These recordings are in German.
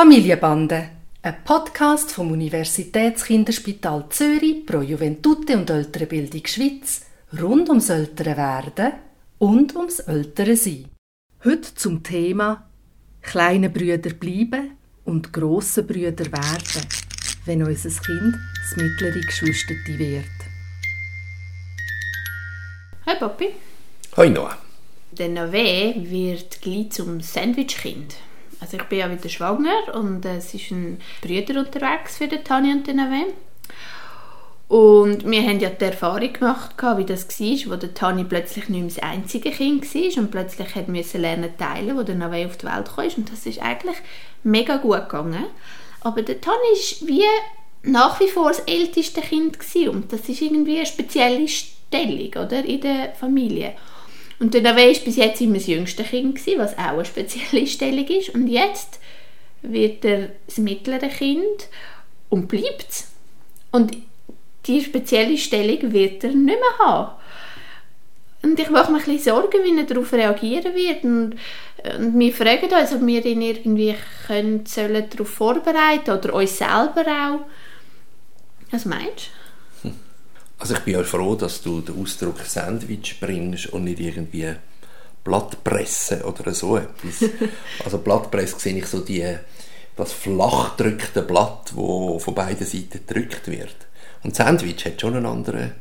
Familienbande, ein Podcast vom Universitätskinderspital Zürich pro Juventute und ältere Bildung Schweiz rund ums ältere Werden und ums ältere Sein. Heute zum Thema kleine Brüder bleiben und grosse Brüder werden, wenn unser Kind das mittlere Geschwisterte wird. Hi Papi. Hoi Noah. Der Nave wird gleich zum Sandwichkind. Also ich bin ja wieder schwanger und es ist ein Brüder unterwegs für den Tani und den Nave. Und wir haben ja die Erfahrung gemacht, wie das war, wo der Tani plötzlich nicht mehr das einzige Kind war und plötzlich hat müssen lernen teilen, wo der Nave auf die Welt kam. Und das ist eigentlich mega gut gegangen. Aber der Tani ist wie nach wie vor das älteste Kind gewesen. und das ist irgendwie eine spezielle Stellung oder, in der Familie. Und Nave war bis jetzt immer das jüngste Kind, gewesen, was auch eine spezielle Stellung ist. Und jetzt wird er das mittlere Kind und bleibt Und diese spezielle Stellung wird er nicht mehr haben. Und ich mache mir ein bisschen Sorgen, wie er darauf reagieren wird. Und, und wir fragen uns, ob wir ihn irgendwie können, sollen darauf vorbereiten oder uns selber auch. Was meinst du? Also ich bin ja froh, dass du den Ausdruck Sandwich bringst und nicht irgendwie Blattpresse oder so etwas. also Blattpresse sehe ich so die, das flach gedrückte Blatt, wo von beiden Seiten gedrückt wird. Und Sandwich hat schon einen anderen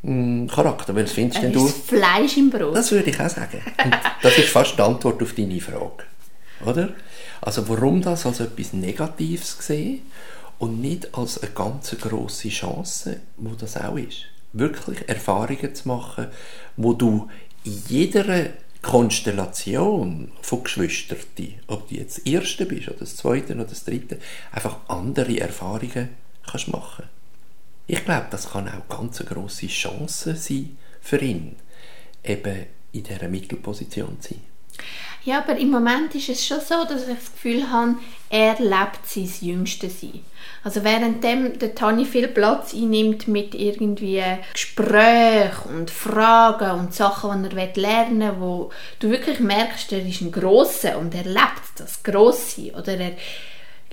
mh, mm, Charakter. Was findest denn du? Fleisch im Brot. Das würde ich auch sagen. Und das ist fast die Antwort auf deine Frage. Oder? Also warum das als etwas Negatives sehen und nicht als eine ganz große Chance, wo das auch ist. Wirklich Erfahrungen zu machen, wo du in jeder Konstellation von Geschwistern, ob du jetzt das Erste bist oder das Zweite oder das Dritte, einfach andere Erfahrungen kannst machen. Ich glaube, das kann auch ganz eine grosse Chance sein für ihn, eben in dieser Mittelposition zu sein. Ja, aber im Moment ist es schon so, dass ich das Gefühl habe, er lebt sein jüngstes Sein. Also während der Tani viel Platz einnimmt mit irgendwie Gesprächen und Fragen und Sachen, die er lernen will, wo du wirklich merkst, er ist ein Grosser und er lebt das Grosse oder er,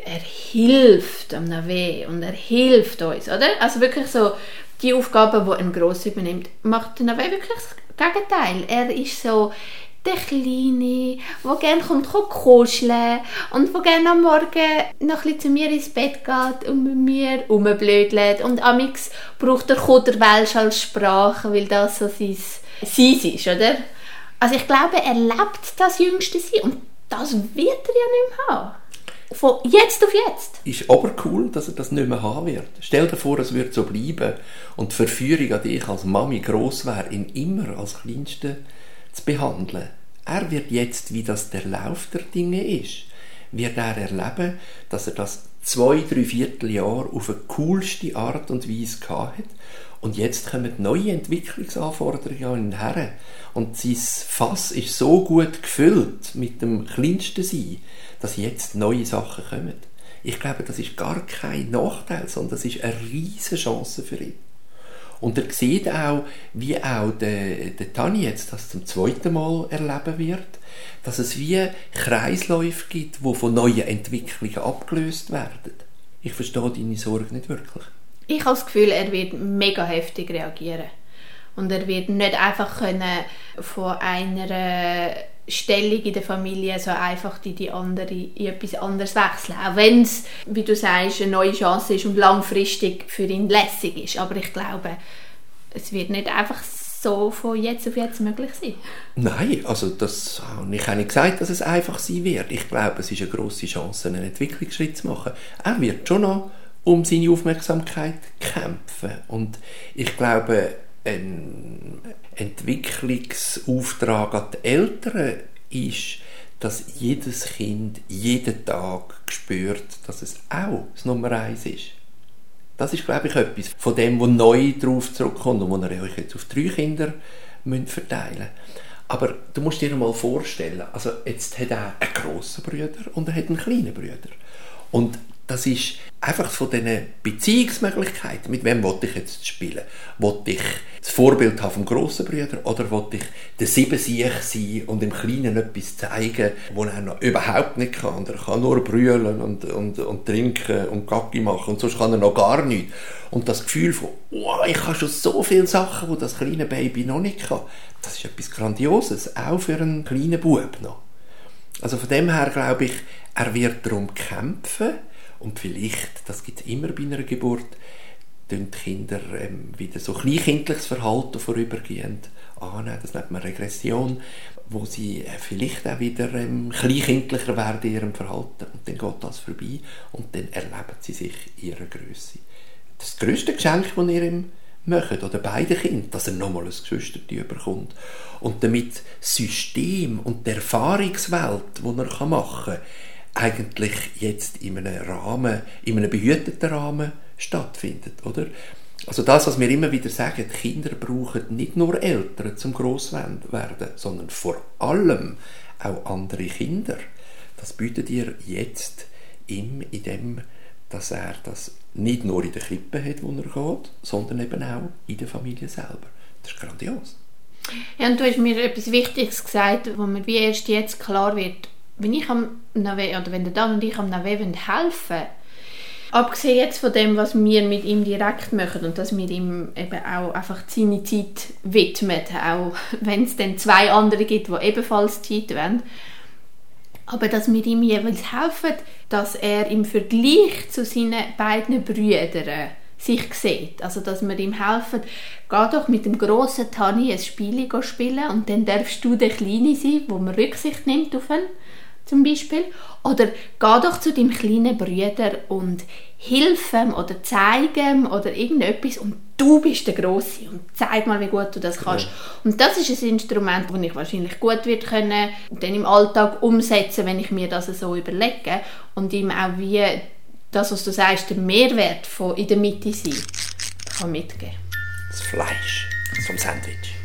er hilft am Nave und er hilft uns, oder? Also wirklich so die Aufgaben, die ein Grosser übernimmt, macht der Nave wirklich das Gegenteil. Er ist so der Kleine, der gerne kommt kuscheln und der gerne am Morgen noch ein zu mir ins Bett geht und mit mir rumblödelt. Und amix braucht er Kutter Welsch als Sprache, weil das so sein Sein ist, oder? Also ich glaube, er lebt das jüngste Sein und das wird er ja nicht mehr haben. Von jetzt auf jetzt. Ist aber cool, dass er das nicht mehr haben wird. Stell dir vor, es würde so bleiben und die Verführung an dich als Mami gross wäre, ihn immer als Kleinste zu behandeln. Er wird jetzt, wie das der Lauf der Dinge ist, wird er erleben, dass er das zwei, drei Vierteljahr auf eine coolste Art und Weise gehabt hat. Und jetzt kommen neue Entwicklungsanforderungen her. Und sein Fass ist so gut gefüllt mit dem kleinsten Sein, dass jetzt neue Sachen kommen. Ich glaube, das ist gar kein Nachteil, sondern das ist eine riesige Chance für ihn. Und er sieht auch, wie auch der, der Tani jetzt das zum zweiten Mal erleben wird, dass es wie Kreisläufe gibt, die von neuen Entwicklungen abgelöst werden. Ich verstehe deine Sorge nicht wirklich. Ich habe das Gefühl, er wird mega heftig reagieren. Und er wird nicht einfach können von einer Stellung in der Familie so einfach in die andere, in etwas anderes wechseln. Auch wenn es, wie du sagst, eine neue Chance ist und langfristig für ihn lässig ist. Aber ich glaube, es wird nicht einfach so von jetzt auf jetzt möglich sein. Nein, also das habe ich nicht gesagt, dass es einfach sein wird. Ich glaube, es ist eine grosse Chance, einen Entwicklungsschritt zu machen. Er wird schon noch um seine Aufmerksamkeit kämpfen. Und ich glaube, ein Entwicklungsauftrag an die Eltern ist, dass jedes Kind jeden Tag spürt, dass es auch das Nummer eins ist. Das ist, glaube ich, etwas von dem, wo neu darauf zurückkommt und wo ihr euch jetzt auf drei Kinder müsst verteilen Aber du musst dir mal vorstellen, also jetzt hat er einen grossen Bruder und er hat einen kleinen Bruder. Und das ist einfach von diesen Beziehungsmöglichkeiten. Mit wem wollte ich jetzt spielen? Wollte ich das Vorbild haben vom grossen Bruder oder wollte ich der Siebensiech sein und im Kleinen etwas zeigen, wo er noch überhaupt nicht kann? Er kann nur brüllen und, und, und trinken und Gacki machen und sonst kann er noch gar nichts. Und das Gefühl von, oh, ich kann schon so viele Sachen, die das kleine Baby noch nicht kann, das ist etwas Grandioses, auch für einen kleinen Bub noch. Also von dem her glaube ich, er wird darum kämpfen und vielleicht, das gibt es immer bei einer Geburt, tun die Kinder ähm, wieder so kleinkindliches Verhalten vorübergehend annehmen. Das nennt man Regression, wo sie äh, vielleicht auch wieder ähm, kleinkindlicher werden in ihrem Verhalten. Und dann geht das vorbei und dann erleben sie sich ihre Größe. Das größte Geschenk, das ihr ihm möchtet, oder beide Kinder, dass er nochmal ein Geschwisterteil bekommt. Und damit das System und die Erfahrungswelt, die er machen kann, eigentlich jetzt in einem Rahmen, in einem behüteten Rahmen stattfindet, oder? Also das, was wir immer wieder sagen, Kinder brauchen nicht nur Eltern zum Grosswerden, sondern vor allem auch andere Kinder. Das bietet ihr jetzt ihm in dem, dass er das nicht nur in der Krippe hat, wo er geht, sondern eben auch in der Familie selber. Das ist grandios. Ja, und du hast mir etwas Wichtiges gesagt, wo mir wie erst jetzt klar wird, wenn ich am Nave oder wenn der Dan und ich am Nave helfen wollen, abgesehen jetzt von dem, was wir mit ihm direkt machen und dass wir ihm eben auch einfach seine Zeit widmen, auch wenn es dann zwei andere gibt, die ebenfalls Zeit wollen, aber dass wir ihm jeweils helfen, dass er im Vergleich zu seinen beiden Brüdern sich sieht. Also, dass wir ihm helfen, geh doch mit dem grossen Tani ein Spiel spielen und dann darfst du der Kleine sein, wo man Rücksicht nimmt auf ihn zum Beispiel. Oder geh doch zu deinem kleinen Bruder und hilf ihm oder zeig ihm oder irgendetwas und du bist der Grosse und zeig mal, wie gut du das kannst. Ja. Und das ist ein Instrument, das ich wahrscheinlich gut wird können dann im Alltag umsetzen, wenn ich mir das so überlege und ihm auch wie das, was du sagst, der Mehrwert von in der Mitte sein, kann mitgeben. Das Fleisch vom Sandwich.